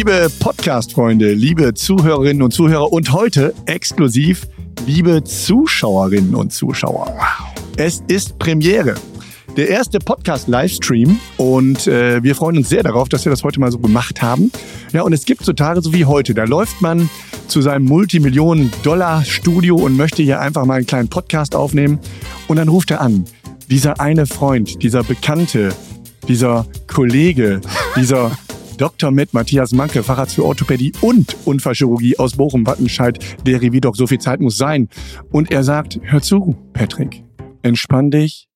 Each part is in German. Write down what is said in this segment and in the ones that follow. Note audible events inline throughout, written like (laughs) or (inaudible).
Liebe Podcast-Freunde, liebe Zuhörerinnen und Zuhörer und heute exklusiv liebe Zuschauerinnen und Zuschauer. Es ist Premiere. Der erste Podcast-Livestream und äh, wir freuen uns sehr darauf, dass wir das heute mal so gemacht haben. Ja, und es gibt so Tage so wie heute, da läuft man zu seinem Multimillionen-Dollar-Studio und möchte hier einfach mal einen kleinen Podcast aufnehmen und dann ruft er an. Dieser eine Freund, dieser Bekannte, dieser Kollege, dieser Dr. mit Matthias Manke, Facharzt für Orthopädie und Unfallchirurgie aus Bochum-Wattenscheid, der Revidoc, so viel Zeit muss sein. Und er sagt, hör zu, Patrick, entspann dich.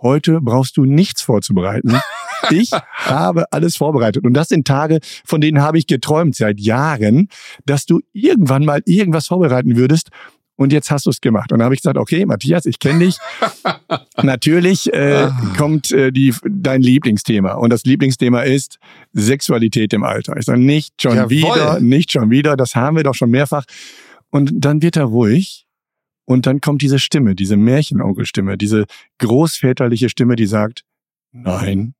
Heute brauchst du nichts vorzubereiten. (laughs) Ich habe alles vorbereitet. Und das sind Tage, von denen habe ich geträumt seit Jahren, dass du irgendwann mal irgendwas vorbereiten würdest. Und jetzt hast du es gemacht. Und dann habe ich gesagt, okay, Matthias, ich kenne dich. (laughs) Natürlich äh, Ah. kommt äh, die, dein Lieblingsthema. Und das Lieblingsthema ist Sexualität im Alter. Ich sage, nicht schon Jawohl. wieder, nicht schon wieder. Das haben wir doch schon mehrfach. Und dann wird er ruhig. Und dann kommt diese Stimme, diese Märchenonkelstimme, diese großväterliche Stimme, die sagt, nein,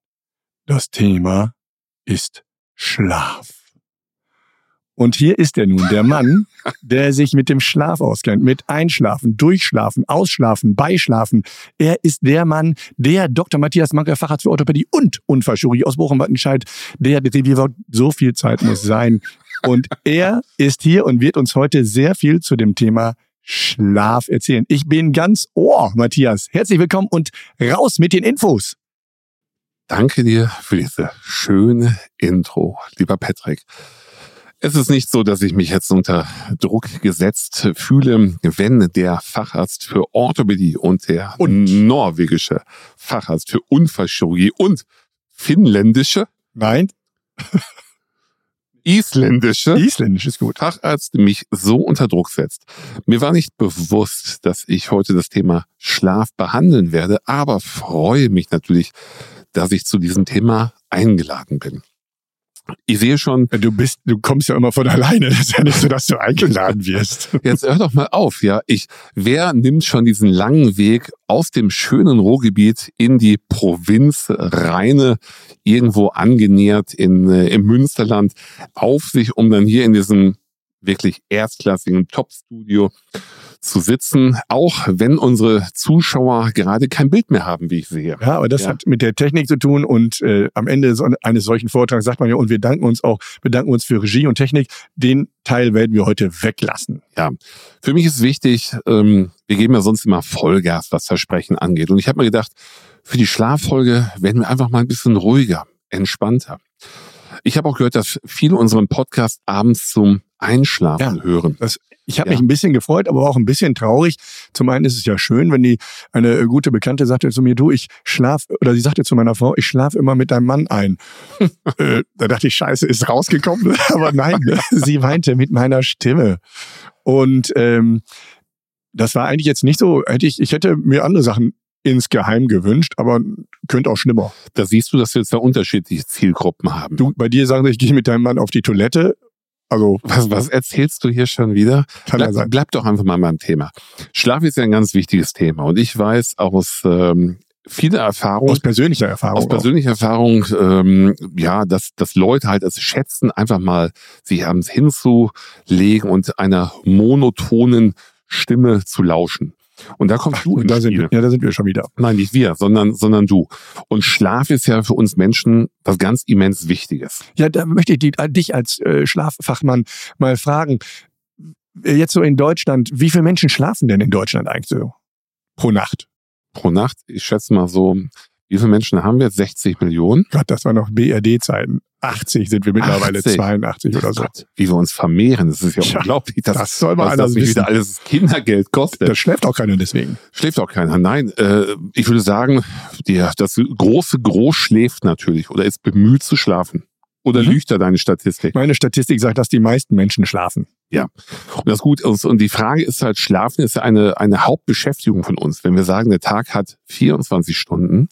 das Thema ist Schlaf. Und hier ist er nun, der Mann, der sich mit dem Schlaf auskennt, mit Einschlafen, Durchschlafen, Ausschlafen, Beischlafen. Er ist der Mann, der Dr. Matthias Manker, Facharzt für Orthopädie und Unfallchirurgie aus Bochum-Wattenscheid, der Reviewer, so viel Zeit muss sein. Und er ist hier und wird uns heute sehr viel zu dem Thema Schlaf erzählen. Ich bin ganz ohr, Matthias. Herzlich willkommen und raus mit den Infos. Danke dir für diese schöne Intro, lieber Patrick. Es ist nicht so, dass ich mich jetzt unter Druck gesetzt fühle, wenn der Facharzt für Orthopädie und der Und? norwegische Facharzt für Unfallchirurgie und finnländische, Nein, (laughs) isländische Isländisch ist gut. Facharzt mich so unter Druck setzt. Mir war nicht bewusst, dass ich heute das Thema Schlaf behandeln werde, aber freue mich natürlich, dass ich zu diesem Thema eingeladen bin. Ich sehe schon, Du bist, du kommst ja immer von alleine. Das ist ja nicht so, dass du eingeladen wirst. (laughs) jetzt hör doch mal auf, ja. Ich, wer nimmt schon diesen langen Weg aus dem schönen Ruhrgebiet in die Provinz Rheine, irgendwo angenähert in, äh, im Münsterland, auf sich, um dann hier in diesem wirklich erstklassigen Top-Studio zu sitzen, auch wenn unsere Zuschauer gerade kein Bild mehr haben, wie ich sehe. Ja, aber das Ja. hat mit der Technik zu tun und äh, am Ende so eines solchen Vortrags sagt man ja, und wir danken uns auch, bedanken uns für Regie und Technik. Den Teil werden wir heute weglassen. Für mich ist wichtig, ähm, wir geben ja sonst immer Vollgas, was Versprechen angeht. Und ich habe mir gedacht, für die Schlaffolge werden wir einfach mal ein bisschen ruhiger, entspannter. Ich habe auch gehört, dass viele unseren Podcast abends zum Einschlafen Ja. hören. Ich habe Ja. mich ein bisschen gefreut, aber auch ein bisschen traurig. Zum einen ist es ja schön, wenn die eine äh, gute Bekannte sagte zu mir, du, ich schlaf oder sie sagte zu meiner Frau, ich schlaf immer mit deinem Mann ein. (laughs) äh, da dachte ich, Scheiße, ist rausgekommen, (laughs) aber nein, ne? sie weinte mit meiner Stimme. Und ähm, das war eigentlich jetzt nicht so, hätte ich, ich hätte mir andere Sachen insgeheim gewünscht, aber könnte auch schlimmer. Da siehst du, dass wir zwei unterschiedliche Zielgruppen haben. Du, bei dir sagen sie, ich gehe mit deinem Mann auf die Toilette. Also was, was erzählst du hier schon wieder? kann Bleib, sein. bleib doch einfach mal beim Thema. Schlaf ist ja ein ganz wichtiges Thema. Und ich weiß aus ähm, vieler Erfahrung, Aus persönlicher Erfahrung. Aus auch. persönlicher Erfahrung, ähm, ja, dass, dass Leute halt es schätzen, einfach mal sich abends hinzulegen und einer monotonen Stimme zu lauschen. Und da kommst du Und ins da sind, Spiel. wir- ja, da sind wir schon wieder. Nein, nicht wir, sondern, sondern du. Und Schlaf ist ja für uns Menschen was ganz immens Wichtiges. Ja, da möchte ich die, äh, dich als äh, Schlaffachmann mal fragen. Jetzt so in Deutschland, wie viele Menschen schlafen denn in Deutschland eigentlich so pro Nacht? Pro Nacht, ich schätze mal so, wie viele Menschen haben wir jetzt? 60 Millionen? Gott, das war noch BRD-Zeiten. 80 sind wir mittlerweile, 80. 82 oder so. Gott, wie wir uns vermehren, das ist ja, Tja, unglaublich. dass Das soll mal das nicht wissen. wieder alles Kindergeld kostet. Da schläft auch keiner deswegen. Schläft auch keiner. Nein, äh, ich würde sagen, der, das große Groß schläft natürlich oder ist bemüht zu schlafen. Oder Mhm. lügt da deine Statistik? Meine Statistik sagt, dass die meisten Menschen schlafen. Und das gut ist. Und die Frage ist halt, Schlafen ist ja eine, eine Hauptbeschäftigung von uns. Wenn wir sagen, der Tag hat 24 Stunden,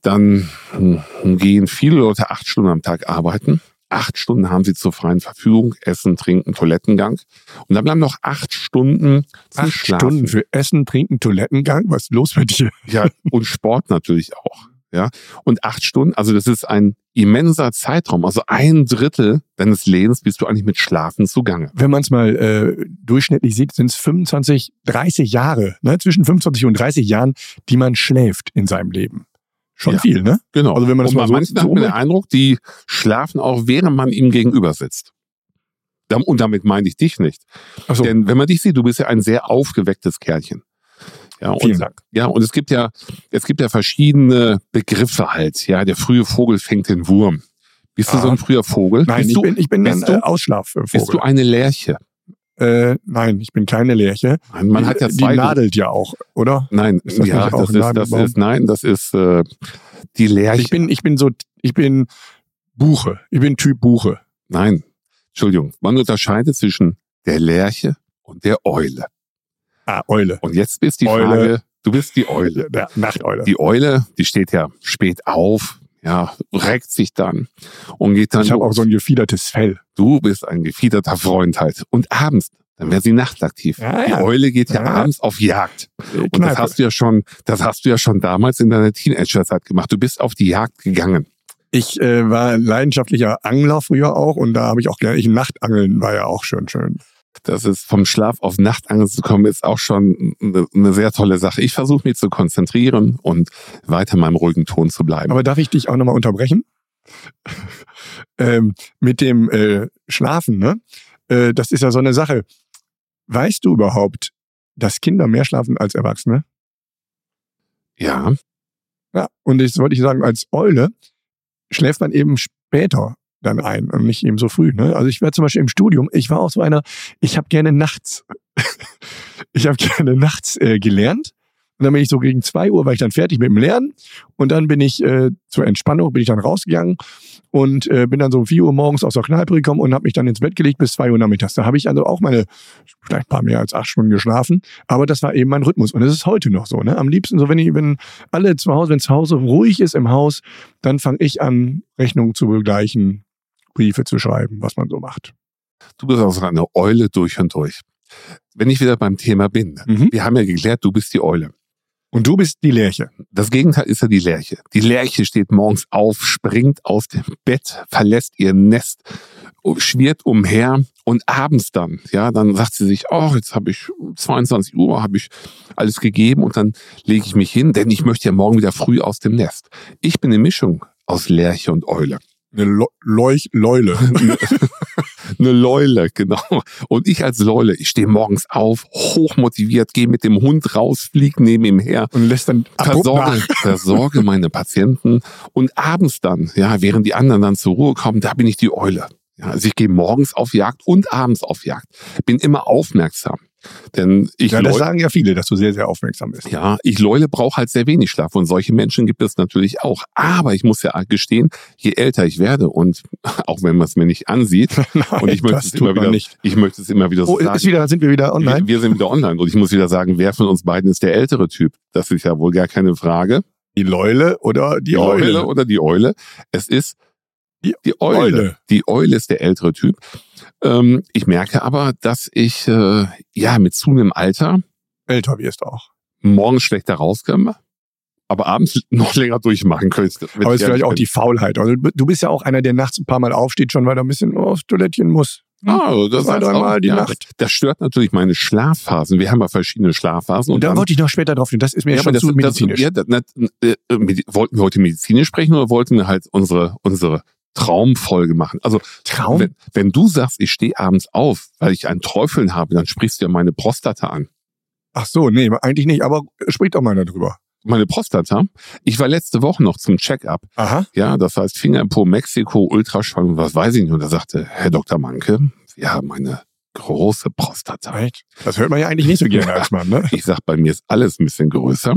dann hm, gehen viele Leute acht Stunden am Tag arbeiten. Acht Stunden haben sie zur freien Verfügung, Essen, Trinken, Toilettengang. Und dann bleiben noch acht Stunden zum Acht Schlafen. Stunden für Essen, Trinken, Toilettengang. Was ist los mit dir? Ja, und Sport natürlich auch. Ja, und acht Stunden, also das ist ein immenser Zeitraum. Also ein Drittel deines Lebens bist du eigentlich mit Schlafen zugange. Wenn man es mal äh, durchschnittlich sieht, sind es 25, 30 Jahre, ne? zwischen 25 und 30 Jahren, die man schläft in seinem Leben. Schon Ja. viel, ne? Genau. Also wenn man das und mal so- manchen so hat man den Eindruck, die schlafen auch, während man ihm gegenüber sitzt. Und damit meine ich dich nicht. Achso, Denn wenn man dich sieht, du bist ja ein sehr aufgewecktes Kerlchen. Ja, vielen und, Dank. ja, und es gibt ja, es gibt ja verschiedene Begriffe halt. Ja, der frühe Vogel fängt den Wurm. Bist du Ah. so ein früher Vogel? Nein, bist ich du, bin, ich bin ein du- äh, Ausschlafvogel. bist du eine Lerche? äh, nein, ich bin keine Lerche. Nein, Man die, hat ja die zwei. nadelt ja auch, oder? Nein, Ist das ja, das ist, das ist, nein, das ist äh, die Lerche. Ich bin, ich bin so, ich bin Buche. Ich bin Typ Buche. Nein, Entschuldigung. Man unterscheidet zwischen der Lerche und der Eule. Ah, Eule. Und jetzt ist die Eule. Frage, du bist die Eule. Der Nachteule. Die Eule, die steht ja spät auf, ja, reckt sich dann und geht dann ich habe auch so ein gefiedertes Fell. Du bist ein gefiederter Freund halt. Und abends, dann wäre sie nachtaktiv. Ja, die ja. Eule geht ja, Ja. abends auf Jagd. Und das hast du ja schon, das hast du ja schon damals in deiner Teenagerzeit gemacht. Du bist auf die Jagd gegangen. Ich äh, war leidenschaftlicher Angler früher auch und da habe ich auch gerne, ich Nachtangeln war ja auch schön, schön. Das ist vom Schlaf auf Nachtangeln zu kommen, ist auch schon eine, eine sehr tolle Sache. Ich versuche mich zu konzentrieren und weiter in meinem ruhigen Ton zu bleiben. Aber darf ich dich auch nochmal unterbrechen? (laughs) ähm, mit dem äh, Schlafen, ne? Äh, das ist ja so eine Sache. Weißt du überhaupt, dass Kinder mehr schlafen als Erwachsene? ja, Ja. Und das wollte ich sagen, als Eule schläft man eben später dann ein und nicht eben so früh. Ne? Also ich war zum Beispiel im Studium, ich war auch so einer, ich habe gerne nachts, (laughs) ich habe gerne nachts äh, gelernt. Und dann bin ich so gegen zwei Uhr, war ich dann fertig mit dem Lernen. Und dann bin ich äh, zur Entspannung, bin ich dann rausgegangen und äh, bin dann so um vier Uhr morgens aus der Kneipe gekommen und habe mich dann ins Bett gelegt bis zwei Uhr nachmittags. Da habe ich also auch meine, vielleicht ein paar mehr als acht Stunden geschlafen. Aber das war eben mein Rhythmus. Und das ist heute noch so. Ne? Am liebsten so, wenn ich, wenn alle zu Hause, wenn zu Hause ruhig ist im Haus, dann fange ich an, Rechnungen zu begleichen, Briefe zu schreiben, was man so macht. du bist also eine Eule durch und durch. Wenn ich wieder beim Thema bin, Mhm. wir haben ja geklärt, du bist die Eule. Und du bist die Lerche. Das Gegenteil ist ja die Lerche. Die Lerche steht morgens auf, springt aus dem Bett, verlässt ihr Nest, schwirrt umher und abends dann, ja, dann sagt sie sich, oh, jetzt habe ich 22 Uhr, habe ich alles gegeben und dann lege ich mich hin, denn ich möchte ja morgen wieder früh aus dem Nest. Ich bin eine Mischung aus Lerche und Eule. Eine Leuch Leule. (laughs) Eine Leule, genau. Und ich als Leule, ich stehe morgens auf, hochmotiviert, gehe mit dem Hund raus, flieg neben ihm her, Und lässt dann versorge, (laughs) versorge meine Patienten und abends dann, ja, während die anderen dann zur Ruhe kommen, da bin ich die Eule. Ja, also ich gehe morgens auf Jagd und abends auf Jagd. Bin immer aufmerksam. Denn ich, Ja, das sagen ja viele, dass du sehr, sehr aufmerksam bist. ja, ich Leule brauche halt sehr wenig Schlaf und solche Menschen gibt es natürlich auch. Aber ich muss ja gestehen, je älter ich werde und (laughs) auch wenn man es mir nicht ansieht, (laughs) und ich möchte es immer wieder, nicht. ich möchte es immer wieder so Oh, sagen. ist wieder, sind wir wieder online? Wir, wir sind wieder online und ich muss wieder sagen, wer von uns beiden ist der ältere Typ? Das ist ja wohl gar keine Frage. Die Leule oder die, Eule? oder die Eule. Es ist Die Eule. Eule. Die Eule ist der ältere Typ. Ähm, ich merke aber, dass ich äh, ja mit zunehmendem Alter Älter wirst auch. morgens schlechter rauskomme, aber abends (laughs) noch länger durchmachen könnte. Aber es ist vielleicht auch bin. die Faulheit. Also du bist ja auch einer, der nachts ein paar Mal aufsteht, schon weil er ein bisschen aufs Toilettchen muss. Ah, also das heißt dreimal die ja, Nacht. Das stört natürlich meine Schlafphasen. Wir haben ja verschiedene Schlafphasen. Und da wollte ich noch später drauf hin. Das ist mir Ja, schon das, zu das, medizinisch. ja, das, das, äh, medi- wollten wir heute medizinisch sprechen oder wollten wir halt unsere, unsere Traumfolge machen? Also, Traum? wenn, wenn du sagst, ich stehe abends auf, weil ich ein Träufeln habe, dann sprichst du ja meine Prostata an. Ach so, nee, eigentlich nicht. Aber spricht doch mal darüber. Meine Prostata? Ich war letzte Woche noch zum Check-up. Aha. Ja, das heißt Finger im Po, Mexiko, Ultraschall und was weiß ich nicht. Und da sagte Herr Dr. Manke, wir haben eine große Prostata. Right. Das hört man ja eigentlich nicht so gerne als Mann, ne? Ich sag, bei mir ist alles ein bisschen größer.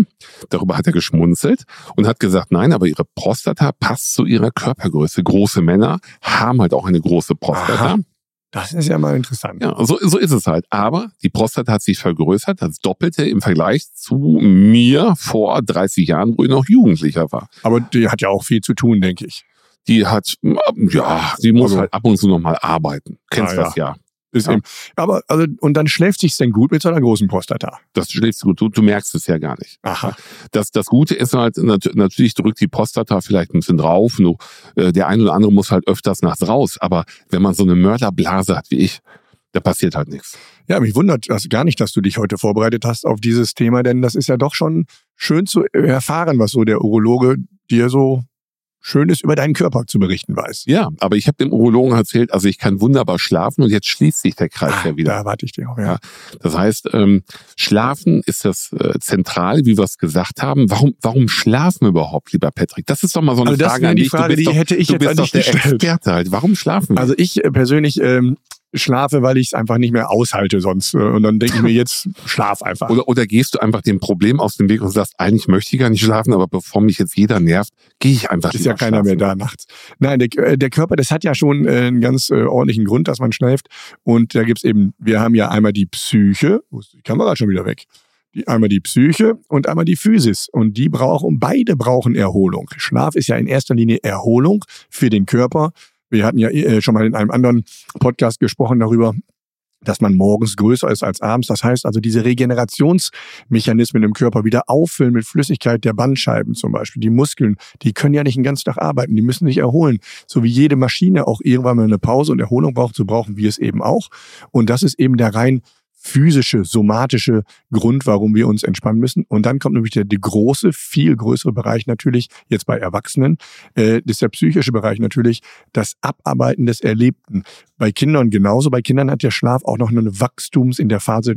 Darüber hat er geschmunzelt und hat gesagt, nein, aber ihre Prostata passt zu ihrer Körpergröße. Große Männer haben halt auch eine große Prostata. Aha. Das ist ja mal interessant. Ja, so, so ist es halt. Aber die Prostata hat sich vergrößert, das Doppelte im Vergleich zu mir vor 30 Jahren, wo ich noch Jugendlicher war. Aber die hat ja auch viel zu tun, denke ich. Die hat, ja, die muss Also- halt ab und zu nochmal arbeiten. Kennst Ah, das ja. Ist ja. eben, aber, also, und dann schläft sich's denn gut mit so einer großen Prostata. Das schläft gut. Du, du merkst es ja gar nicht. Aha. Das, das Gute ist halt, natürlich drückt die Prostata vielleicht ein bisschen drauf. Nur, äh, der eine oder andere muss halt öfters nachts raus. Aber wenn man so eine Mörderblase hat wie ich, da passiert halt nichts. Ja, mich wundert das gar nicht, dass du dich heute vorbereitet hast auf dieses Thema, denn das ist ja doch schon schön zu erfahren, was so der Urologe dir so Schönes über deinen Körper zu berichten weiß. Ja, aber ich habe dem Urologen erzählt, also ich kann wunderbar schlafen und jetzt schließt sich der Kreis ah, ja wieder. Da warte ich dir auch, ja. ja. Das heißt, ähm, Schlafen ist das äh, zentral, wie wir es gesagt haben. Warum, warum schlafen wir überhaupt, lieber Patrick? Das ist doch mal so eine also Frage an dich. Die Frage, die doch, hätte ich du jetzt bist doch der gestellt. Experte halt. Warum schlafen wir? Also ich äh, persönlich ähm, schlafe, weil ich es einfach nicht mehr aushalte sonst. Äh, und dann denke ich mir (laughs) jetzt, schlaf einfach. Oder, oder gehst du einfach dem Problem aus dem Weg und sagst, eigentlich möchte ich gar nicht schlafen, aber bevor mich jetzt jeder nervt, gehe ich einfach Ist ja keiner schlafen. mehr da nachts. Nein, der, äh, der Körper, das hat ja schon äh, einen ganz äh, ordentlichen Grund, dass man schläft. Und da gibt's eben, wir haben ja einmal die Psyche, wo ist die Kamera schon wieder weg? Die, einmal die Psyche und einmal die Physis. Und die brauchen, beide brauchen Erholung. Schlaf ist ja in erster Linie Erholung für den Körper wir hatten ja äh, schon mal in einem anderen Podcast gesprochen darüber, dass man morgens größer ist als abends. Das heißt also, diese Regenerationsmechanismen im Körper wieder auffüllen mit Flüssigkeit der Bandscheiben zum Beispiel. Die Muskeln, die können ja nicht den ganzen Tag arbeiten, die müssen sich erholen. So wie jede Maschine auch irgendwann mal eine Pause und Erholung braucht, so brauchen wir es eben auch. Und das ist eben der rein physische, somatische Grund, warum wir uns entspannen müssen. Und dann kommt nämlich der, der große, viel größere Bereich natürlich, jetzt bei Erwachsenen, äh, das ist der psychische Bereich natürlich, das Abarbeiten des Erlebten. Bei Kindern genauso. Bei Kindern hat der Schlaf auch noch eine Wachstums, in der Phase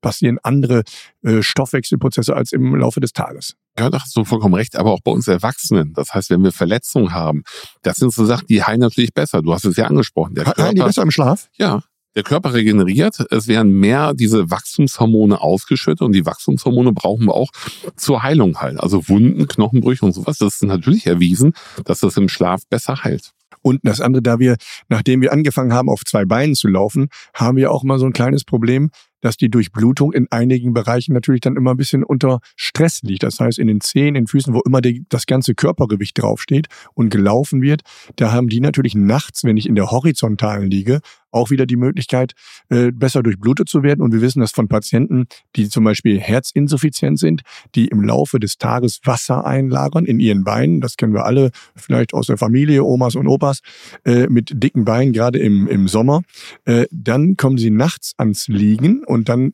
passieren andere äh, Stoffwechselprozesse als im Laufe des Tages. Ja, da hast du vollkommen recht, aber auch bei uns Erwachsenen. Das heißt, wenn wir Verletzungen haben, das sind so Sachen, die heilen natürlich besser. Du hast es ja angesprochen. Der heilen die besser im Schlaf? Ja, der Körper regeneriert, es werden mehr diese Wachstumshormone ausgeschüttet und die Wachstumshormone brauchen wir auch zur Heilung halt. Also Wunden, Knochenbrüche und sowas, das ist natürlich erwiesen, dass das im Schlaf besser heilt. Und das andere, da wir, nachdem wir angefangen haben, auf zwei Beinen zu laufen, haben wir auch mal so ein kleines Problem, dass die Durchblutung in einigen Bereichen natürlich dann immer ein bisschen unter Stress liegt. Das heißt, in den Zehen, in den Füßen, wo immer die, das ganze Körpergewicht draufsteht und gelaufen wird, da haben die natürlich nachts, wenn ich in der horizontalen liege, auch wieder die Möglichkeit, äh, besser durchblutet zu werden. Und wir wissen das von Patienten, die zum Beispiel herzinsuffizient sind, die im Laufe des Tages Wasser einlagern in ihren Beinen. Das kennen wir alle vielleicht aus der Familie, Omas und Opas, äh, mit dicken Beinen, gerade im, im Sommer. Äh, dann kommen sie nachts ans Liegen und dann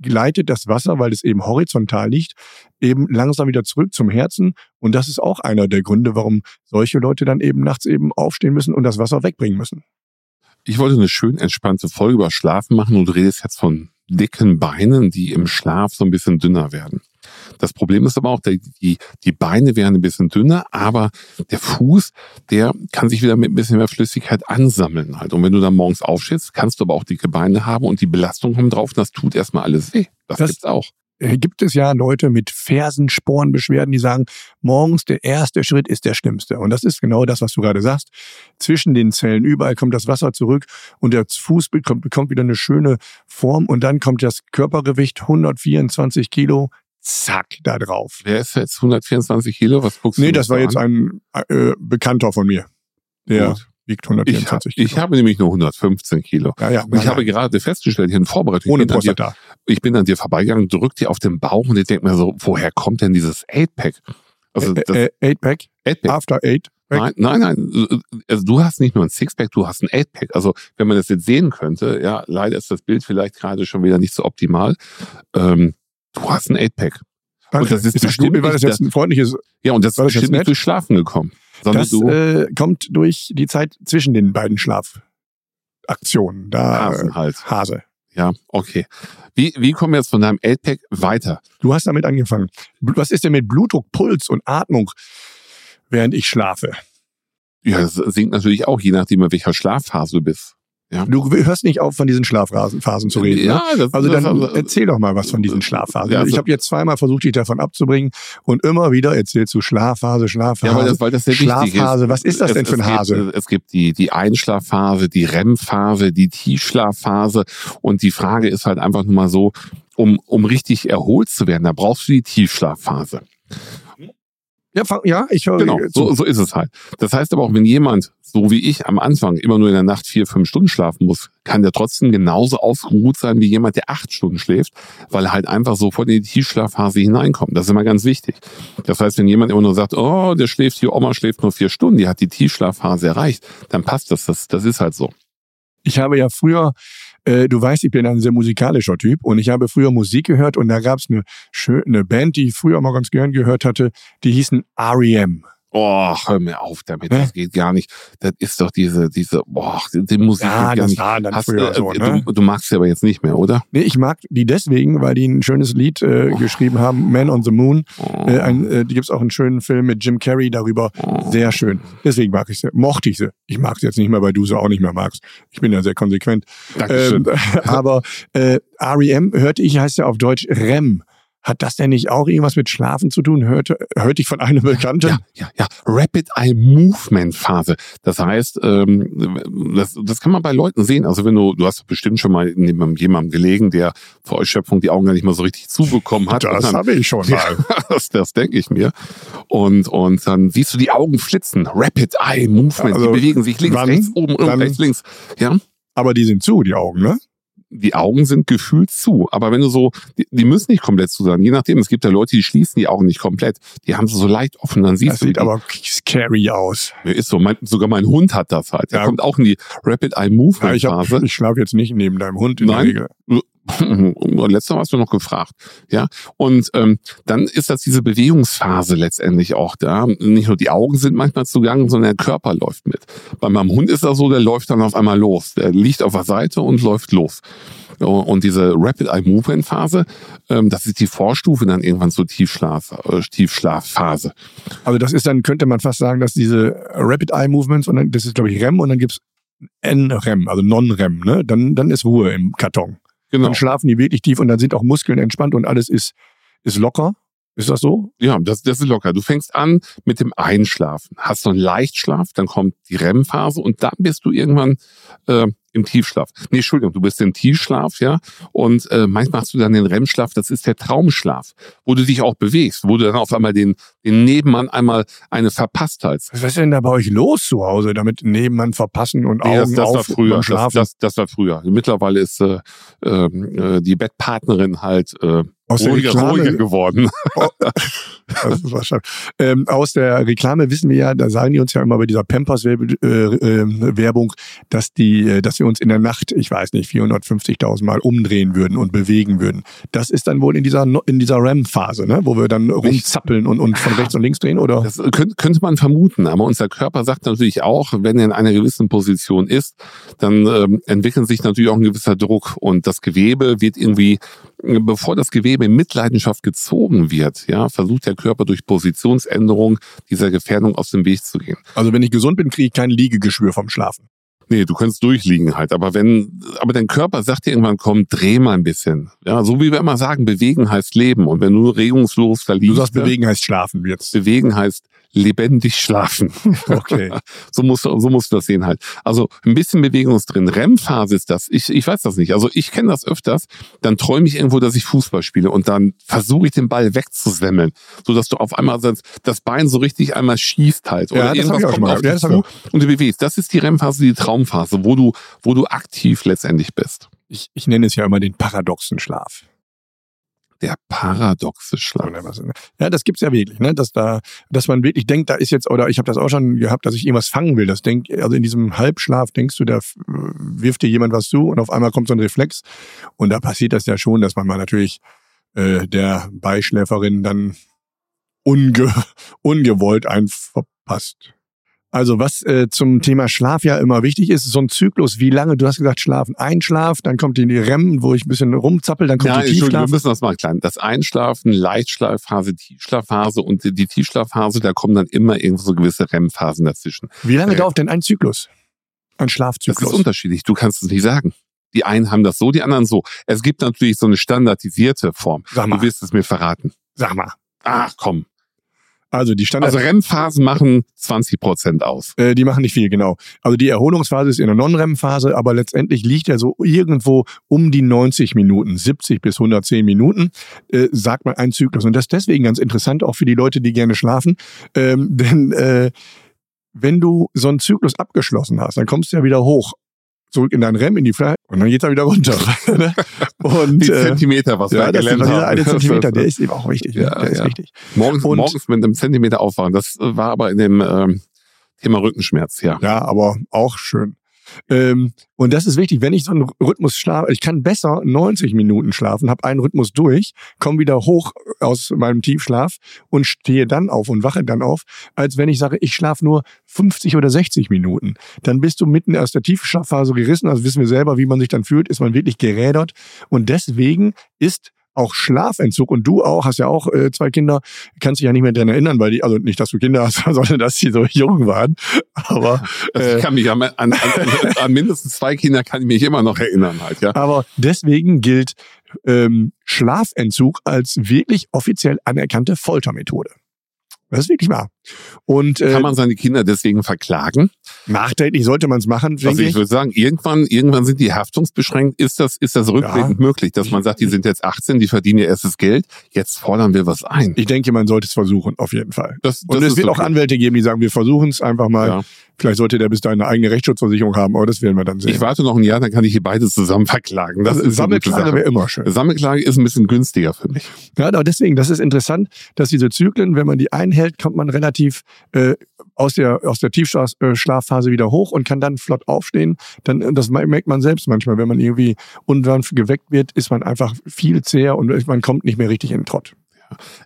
gleitet das Wasser, weil es eben horizontal liegt, eben langsam wieder zurück zum Herzen. Und das ist auch einer der Gründe, warum solche Leute dann eben nachts eben aufstehen müssen und das Wasser wegbringen müssen. Ich wollte eine schön entspannte Folge über Schlafen machen und du redest jetzt von dicken Beinen, die im Schlaf so ein bisschen dünner werden. Das Problem ist aber auch, die, die Beine werden ein bisschen dünner, aber der Fuß, der kann sich wieder mit ein bisschen mehr Flüssigkeit ansammeln halt. Und wenn du dann morgens aufstehst, kannst du aber auch dicke Beine haben und die Belastung kommt drauf und das tut erstmal alles weh. Das, das gibt's auch. Äh, gibt es ja Leute mit Fersenspornbeschwerden, die sagen, morgens der erste Schritt ist der schlimmste. Und das ist genau das, was du gerade sagst. Zwischen den Zellen überall kommt das Wasser zurück und der Fuß bekommt, bekommt wieder eine schöne Form und dann kommt das Körpergewicht 124 Kilo zack, da drauf. Wer ist jetzt 124 Kilo? Was guckst du Nee, das war an? jetzt ein äh, Bekannter von mir. Der Gut wiegt 124 ich, Kilo. Ich habe nämlich nur 115 Kilo. Ja, ja, und ich ja, habe gerade festgestellt, hier in Vorbereitung, Ohne ich bin, dir, ich bin an dir vorbeigegangen, drück dir auf den Bauch und ich denke mir so, woher kommt denn dieses 8-Pack? Also äh, äh, 8-Pack? After 8? Nein, nein, nein. Also du hast nicht nur ein Sixpack, du hast ein Eightpack. Also wenn man das jetzt sehen könnte, ja, leider ist das Bild vielleicht gerade schon wieder nicht so optimal. Ähm, du hast ein Eightpack. Und das ist, ist bestimmt war das jetzt ein freundliches. Ja, und das ist bestimmt nicht durch Schlafen gekommen. Das äh, kommt durch die Zeit zwischen den beiden Schlafaktionen. Da, Hasen halt. Hase. Ja, okay. Wie, wie kommen wir jetzt von deinem LPAC weiter? Du hast damit angefangen. Was ist denn mit Blutdruck, Puls und Atmung, während ich schlafe? Ja, das sinkt natürlich auch, je nachdem, in welcher Schlafphase du bist. Ja. Du hörst nicht auf, von diesen Schlafphasen zu reden. Ja, ne? das, also dann das, erzähl doch mal was von diesen Schlafphasen. Ja, also ich habe jetzt zweimal versucht, dich davon abzubringen und immer wieder erzählst du Schlafphase, Schlafphase. Ja, weil das, weil das sehr Schlafphase. Ist. Was ist das es, denn für ein Hase? Gibt, es gibt die, die Einschlafphase, die REM-Phase, die Tiefschlafphase und die Frage ist halt einfach nur mal so, um, um richtig erholt zu werden, da brauchst du die Tiefschlafphase. Ja, ja ich höre Genau, so, so ist es halt. Das heißt aber auch, wenn jemand, so wie ich am Anfang, immer nur in der Nacht vier, fünf Stunden schlafen muss, kann der trotzdem genauso ausgeruht sein wie jemand, der acht Stunden schläft, weil er halt einfach sofort in die Tiefschlafphase hineinkommt. Das ist immer ganz wichtig. Das heißt, wenn jemand immer nur sagt, oh, der schläft hier, Oma schläft nur vier Stunden, die hat die Tiefschlafphase erreicht, dann passt das. Das, das ist halt so. Ich habe ja früher äh, du weißt, ich bin ein sehr musikalischer Typ und ich habe früher Musik gehört und da gab es eine, schöne Band, die ich früher mal ganz gern gehört hatte, die hießen R.E.M. Oh, hör mir auf damit, das geht gar nicht. Das ist doch diese, diese, boah, die Musik. Ja, gar das nicht. war dann Hast, früher äh, so, ne? du, du magst sie aber jetzt nicht mehr, oder? Nee, ich mag die deswegen, weil die ein schönes Lied äh, Oh. geschrieben haben, Man on the Moon. Oh. Äh, ein, äh, die gibt's auch einen schönen Film mit Jim Carrey darüber. Oh. Sehr schön. Deswegen mag ich sie. Mochte ich sie. Ich mag sie jetzt nicht mehr, weil du sie auch nicht mehr magst. Ich bin ja sehr konsequent. Dankeschön. Ähm, (laughs) aber äh, REM hörte ich, heißt ja auf Deutsch REM. Hat das denn nicht auch irgendwas mit Schlafen zu tun? Hörte, hörte ich von einem Bekannten? Ja, ja, ja. Rapid Eye Movement Phase. Das heißt, ähm, das, das kann man bei Leuten sehen. Also wenn du, du hast bestimmt schon mal neben jemandem gelegen, der vor Erschöpfung die Augen gar nicht mal so richtig zubekommen hat. Das dann- habe ich schon Ja, mal. (laughs) das, das denke ich mir. Und, und dann siehst du die Augen flitzen. Rapid Eye Movement. Also, die bewegen sich links, wann- rechts, oben, rechts, links. Ja. Aber die sind zu, die Augen, ne? Die Augen sind gefühlt zu. Aber wenn du so, die, die müssen nicht komplett zu sein. Je nachdem. Es gibt ja Leute, die schließen die Augen nicht komplett. Die haben sie so leicht offen. Dann siehst Das du, sieht die- aber scary aus. Ja, Ist so, mein, sogar mein Hund hat das halt. Der Ja. kommt auch in die Rapid Eye Ja, Movement ich hab, Phase. ich schlafe jetzt nicht neben deinem Hund in Nein. der Regel. (laughs) Letzter hast du noch gefragt, ja. Und ähm, dann ist das diese Bewegungsphase letztendlich auch da. Nicht nur die Augen sind manchmal zugange, sondern der Körper läuft mit. Bei meinem Hund ist das so, der läuft dann auf einmal los. Der liegt auf der Seite und läuft los. Und diese Rapid Eye Movement Phase, ähm, das ist die Vorstufe dann irgendwann zur Tiefschlaf, äh, Tiefschlafphase. Also das ist dann, könnte man fast sagen, dass diese Rapid Eye Movements und dann, das ist glaube ich REM und dann gibt's N-REM, also Non-REM, ne? Dann, dann ist Ruhe im Karton. Genau. Dann schlafen die wirklich tief und dann sind auch Muskeln entspannt und alles ist, ist locker. Ist das so? Ja, das, das ist locker. Du fängst an mit dem Einschlafen, hast so einen Leichtschlaf, dann kommt die REM-Phase und dann bist du irgendwann äh, im Tiefschlaf. Nee, Entschuldigung, du bist im Tiefschlaf, ja. Und äh, manchmal hast du dann den REM-Schlaf, das ist der Traumschlaf, wo du dich auch bewegst, wo du dann auf einmal den, den Nebenmann einmal eine verpasst hast. Was ist denn da bei euch los zu Hause, damit Nebenmann verpassen und Nee, Augen das, das war auf früher. und Das, schlafen? das, das war früher. Mittlerweile ist äh, ähm, äh, die Bettpartnerin halt äh, Aus der ruhiger, Reklame- ruhiger geworden. (laughs) Das ist wahrscheinlich. Ähm, aus der Reklame wissen wir ja, da sagen die uns ja immer bei dieser Pampers-Werbung, dass die, äh, dass wir uns in der Nacht, ich weiß nicht, 450.000 Mal umdrehen würden und bewegen würden. Das ist dann wohl in dieser in dieser REM-Phase, ne, wo wir dann rumzappeln und, und von rechts und links drehen, oder? Das könnte, könnte man vermuten, aber unser Körper sagt natürlich auch, wenn er in einer gewissen Position ist, dann ähm, entwickelt sich natürlich auch ein gewisser Druck und das Gewebe wird irgendwie, äh, bevor das Gewebe in Mitleidenschaft gezogen wird, ja, versucht der Körper durch Positionsänderung dieser Gefährdung aus dem Weg zu gehen. Also wenn ich gesund bin, kriege ich kein Liegegeschwür vom Schlafen. Nee, du kannst durchliegen halt, aber wenn, aber dein Körper sagt dir irgendwann, komm, dreh mal ein bisschen. Ja, so wie wir immer sagen, bewegen heißt leben und wenn du regungslos da Du liegst, sagst, bewegen heißt schlafen jetzt. bewegen heißt lebendig schlafen. (laughs) Okay. So musst, du- so musst du das sehen halt. Also ein bisschen Bewegung ist drin. REM-Phase ist das. Ich, ich weiß das nicht. Also ich kenne das öfters. Dann träume ich irgendwo, dass ich Fußball spiele und dann versuche ich den Ball wegzusemmeln, so dass du auf einmal das, Bein so richtig einmal schießt halt. Oder Ja, irgendwas ich auch kommt auf. Ja, und du bewegst. Das ist die REM-Phase, die Traumphase, wo du, wo du aktiv letztendlich bist. Ich, ich nenne es ja immer den paradoxen Schlaf. Der paradoxe Schlaf. Ne? Ja, das gibt's ja wirklich, ne? Dass da, dass man wirklich denkt, da ist jetzt, oder ich habe das auch schon gehabt, dass ich irgendwas fangen will. Das denk, also in diesem Halbschlaf denkst du, da wirft dir jemand was zu und auf einmal kommt so ein Reflex. Und da passiert das ja schon, dass man mal natürlich äh, der Beischläferin dann unge (laughs) ungewollt einen verpasst. Also was äh, zum Thema Schlaf ja immer wichtig ist, ist so ein Zyklus, wie lange, du hast gesagt Schlafen, Einschlaf, dann kommt die REM, wo ich ein bisschen rumzappel, dann kommt Ja, die Tiefschlaf. wir müssen das mal klären. Das Einschlafen, Leichtschlafphase, Tiefschlafphase und die Tiefschlafphase, da kommen dann immer irgendwo so gewisse REM-Phasen dazwischen. Wie lange Äh, dauert denn ein Zyklus? Ein Das Schlafzyklus? ist unterschiedlich. Du kannst es nicht sagen. Die einen haben das so, die anderen so. Es gibt natürlich so eine standardisierte Form. Sag Du mal, wirst es mir verraten. sag mal. Ach komm. Also die Standard. Also REM-Phasen machen 20 Prozent aus. Äh, die machen nicht viel, genau. Also die Erholungsphase ist in der Non-REM-Phase, aber letztendlich liegt er so irgendwo um die 90 Minuten, 70 bis 110 Minuten, äh, sagt man ein Zyklus. Und das ist deswegen ganz interessant, auch für die Leute, die gerne schlafen. Ähm, (laughs) denn äh, wenn du so einen Zyklus abgeschlossen hast, dann kommst du ja wieder hoch zurück in dein REM, in die und dann geht's er wieder runter. (laughs) Ne? und die Zentimeter, was ja, wir gelernt haben. dieser eine Zentimeter, (laughs) der ist eben auch wichtig. ne? Ja, der ist ja. wichtig. Morgens, Und- morgens mit einem Zentimeter aufwachen. Das war aber in dem ähm, Thema Rückenschmerz, ja. Ja, aber auch schön. Ähm, und das ist wichtig, wenn ich so einen Rhythmus schlafe, ich kann besser 90 Minuten schlafen, habe einen Rhythmus durch, komme wieder hoch aus meinem Tiefschlaf und stehe dann auf und wache dann auf, als wenn ich sage, ich schlafe nur 50 oder 60 Minuten. Dann bist du mitten aus der Tiefschlafphase gerissen, also wissen wir selber, wie man sich dann fühlt, ist man wirklich gerädert. Und deswegen ist auch Schlafentzug und du auch, hast ja auch äh, zwei Kinder, kannst dich ja nicht mehr dran erinnern, weil die, also nicht, dass du Kinder hast, (laughs) sondern dass sie so jung waren. Aber äh, ich kann mich an, an, an, an mindestens zwei Kinder kann ich mich immer noch erinnern halt, ja. Aber deswegen gilt ähm, Schlafentzug als wirklich offiziell anerkannte Foltermethode. Das ist wirklich wahr. Und äh, Kann man seine Kinder deswegen verklagen? nachträglich sollte man es machen, Also ich ich. würde sagen, irgendwann, irgendwann sind die haftungsbeschränkt. Ist das, ist das rückblickend möglich, dass man sagt, die sind jetzt 18, die verdienen ihr erstes Geld, jetzt fordern wir was ein. Ich denke, man sollte es versuchen, auf jeden Fall. Das, Und das es ist wird auch okay. Anwälte geben, die sagen, wir versuchen es einfach mal. Ja. Vielleicht sollte der bis dahin eine eigene Rechtsschutzversicherung haben, aber das werden wir dann sehen. Ich warte noch ein Jahr, dann kann ich die beide zusammen verklagen. Das ist Sammelklage wäre immer schön. Sammelklage ist ein bisschen günstiger für mich. Ja, aber deswegen, das ist interessant, dass diese Zyklen, wenn man die einhält, kommt man relativ äh, aus der aus der Tiefschlafphase wieder hoch und kann dann flott aufstehen. Dann äh, das merkt man selbst manchmal, wenn man irgendwie unsanft geweckt wird, ist man einfach viel zäher und man kommt nicht mehr richtig in den Trott.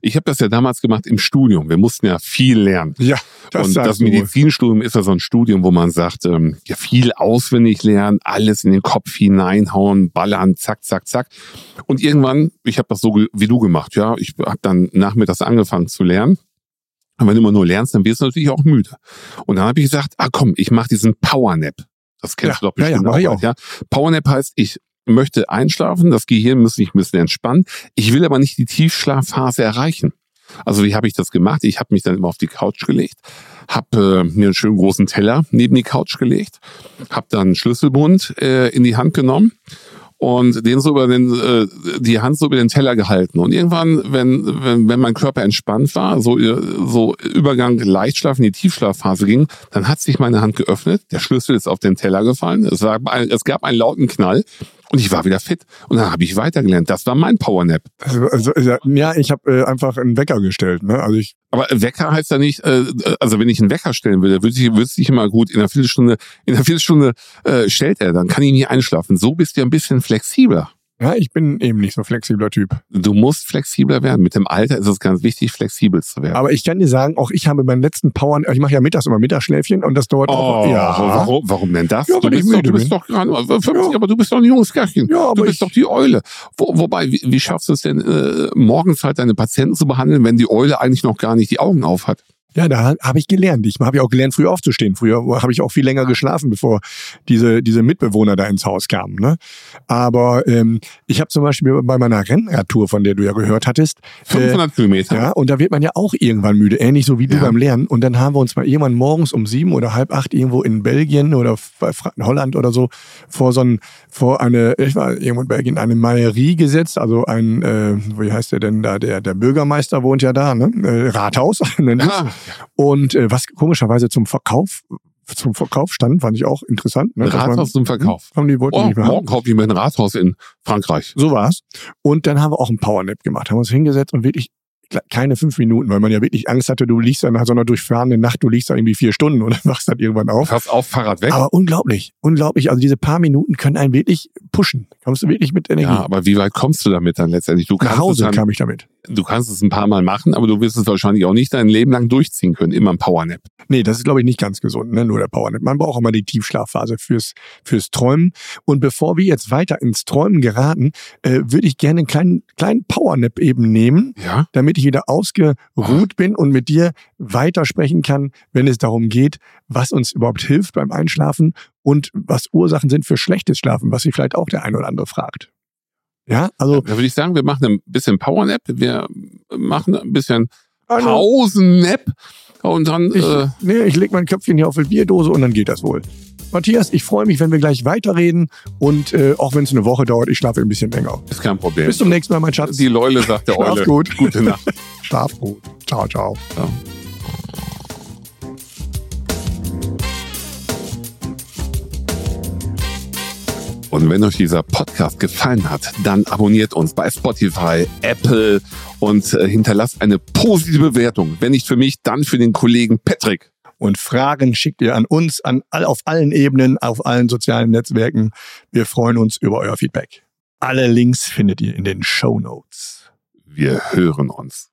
Ich habe das ja damals gemacht im Studium. Wir mussten ja viel lernen. Ja, das und das wohl. Medizinstudium ist ja so ein Studium, wo man sagt, ähm, ja, viel auswendig lernen, alles in den Kopf hineinhauen, ballern, zack, zack, zack. Und irgendwann, ich habe das so wie du gemacht, ja, ich habe dann nachmittags angefangen zu lernen. Und wenn du immer nur lernst, dann wirst du natürlich auch müde. Und dann habe ich gesagt, ah komm, ich mache diesen Powernap. Das kennst Ja, du doch ja, ja, bestimmt mach ich auch. Ja? Powernap heißt, ich möchte einschlafen, das Gehirn muss sich ein bisschen entspannen. Ich will aber nicht die Tiefschlafphase erreichen. Also wie habe ich das gemacht? Ich habe mich dann immer auf die Couch gelegt, habe äh, mir einen schönen großen Teller neben die Couch gelegt, habe dann einen Schlüsselbund äh, in die Hand genommen und den so über den äh, die Hand so über den Teller gehalten und irgendwann wenn wenn wenn mein Körper entspannt war so äh, so Übergang Leichtschlaf in die Tiefschlafphase ging dann hat sich meine Hand geöffnet der Schlüssel ist auf den Teller gefallen es, war es gab einen lauten Knall und ich war wieder fit und dann habe ich weitergelernt das war mein Powernap Also, also, ja, ich habe äh, einfach einen Wecker gestellt. Ne? Also ich Aber Wecker heißt ja nicht, äh, also wenn ich einen Wecker stellen würde, würde ich, würde es nicht immer gut in einer Viertelstunde, in einer Viertelstunde äh, stellt er, dann kann ich nie einschlafen. So bist du ja ein bisschen flexibler. Ja, ich bin eben nicht so flexibler Typ. Du musst flexibler werden. Mit dem Alter ist es ganz wichtig, flexibel zu werden. Aber ich kann dir sagen, auch ich habe meinen letzten Power, ich mache ja mittags immer Mittagsschläfchen und das dauert auch. Oh, Ja, warum, warum denn das? Ja, du bist, doch, du bist doch gerade mal 50, Ja. aber du bist doch ein junges Kerlchen. Ja, aber du bist ich- doch die Eule. Wo, wobei, wie, wie schaffst du es denn, äh, morgens halt deine Patienten zu behandeln, wenn die Eule eigentlich noch gar nicht die Augen auf hat? Ja, da habe ich gelernt. Ich habe ja auch gelernt, früh aufzustehen. Früher habe ich auch viel länger geschlafen, bevor diese, diese Mitbewohner da ins Haus kamen. Ne? Aber ähm, ich habe zum Beispiel bei meiner Rennradtour, von der du ja gehört hattest, äh, 500 Kilometer. ja, und da wird man ja auch irgendwann müde, ähnlich so wie du Ja. beim Lernen. Und dann haben wir uns mal irgendwann morgens um sieben oder halb acht irgendwo in Belgien oder Holland oder so vor so ein, vor eine, ich war irgendwo in Belgien, eine Mairie gesetzt, also ein, äh, wie heißt der denn da, der, der Bürgermeister wohnt ja da, ne? Äh, Rathaus. (laughs) Ja, Und äh, was komischerweise zum Verkauf zum Verkauf stand, fand ich auch interessant. Ne? Rathaus zum Verkauf. Haben die wollten Oh, nicht mehr morgen kaufe ich mir ein Rathaus in Frankreich. So war's. Und dann haben wir auch einen Powernap gemacht, haben uns hingesetzt und wirklich keine fünf Minuten, weil man ja wirklich Angst hatte, du liegst da nach so einer durchfahrenden Nacht, du liegst da irgendwie vier Stunden und (laughs) dann wachst dann irgendwann auf. Pass auf, Fahrrad weg. Aber unglaublich, unglaublich. Also diese paar Minuten können einen wirklich pushen. Kommst du wirklich mit Energie. Ja, aber wie weit kommst du damit dann letztendlich? Du Nach Hause dann, kam ich damit. Du kannst es ein paar Mal machen, aber du wirst es wahrscheinlich auch nicht dein Leben lang durchziehen können. Immer ein Powernap. Nee, das ist, glaube ich, nicht ganz gesund, ne? nur der Powernap. Man braucht auch mal die Tiefschlafphase fürs, fürs Träumen. Und bevor wir jetzt weiter ins Träumen geraten, äh, würde ich gerne einen kleinen, kleinen Powernap eben nehmen, Ja? damit ich wieder ausgeruht bin und mit dir weitersprechen kann, wenn es darum geht, was uns überhaupt hilft beim Einschlafen und was Ursachen sind für schlechtes Schlafen, was sich vielleicht auch der eine oder andere fragt. Ja, also Da würde ich sagen, wir machen ein bisschen Powernap. Wir machen ein bisschen Pausennap und dann. Ich, äh, nee, ich leg mein Köpfchen hier auf die Bierdose und dann geht das wohl. Matthias, ich freue mich, wenn wir gleich weiterreden und äh, auch wenn es eine Woche dauert, ich schlafe ein bisschen länger. ist kein Problem. Bis zum nächsten Mal, mein Schatz. Die Leule sagt der Schlaf Eule. gut. Gute Nacht. (laughs) Schlaf gut. Ciao, ciao. Ja. Und wenn euch dieser Podcast gefallen hat, dann abonniert uns bei Spotify, Apple und äh, hinterlasst eine positive Bewertung. Wenn nicht für mich, dann für den Kollegen Patrick. Und Fragen schickt ihr an uns an all, auf allen Ebenen, auf allen sozialen Netzwerken. Wir freuen uns über euer Feedback. Alle Links findet ihr in den Show Notes. Wir hören uns.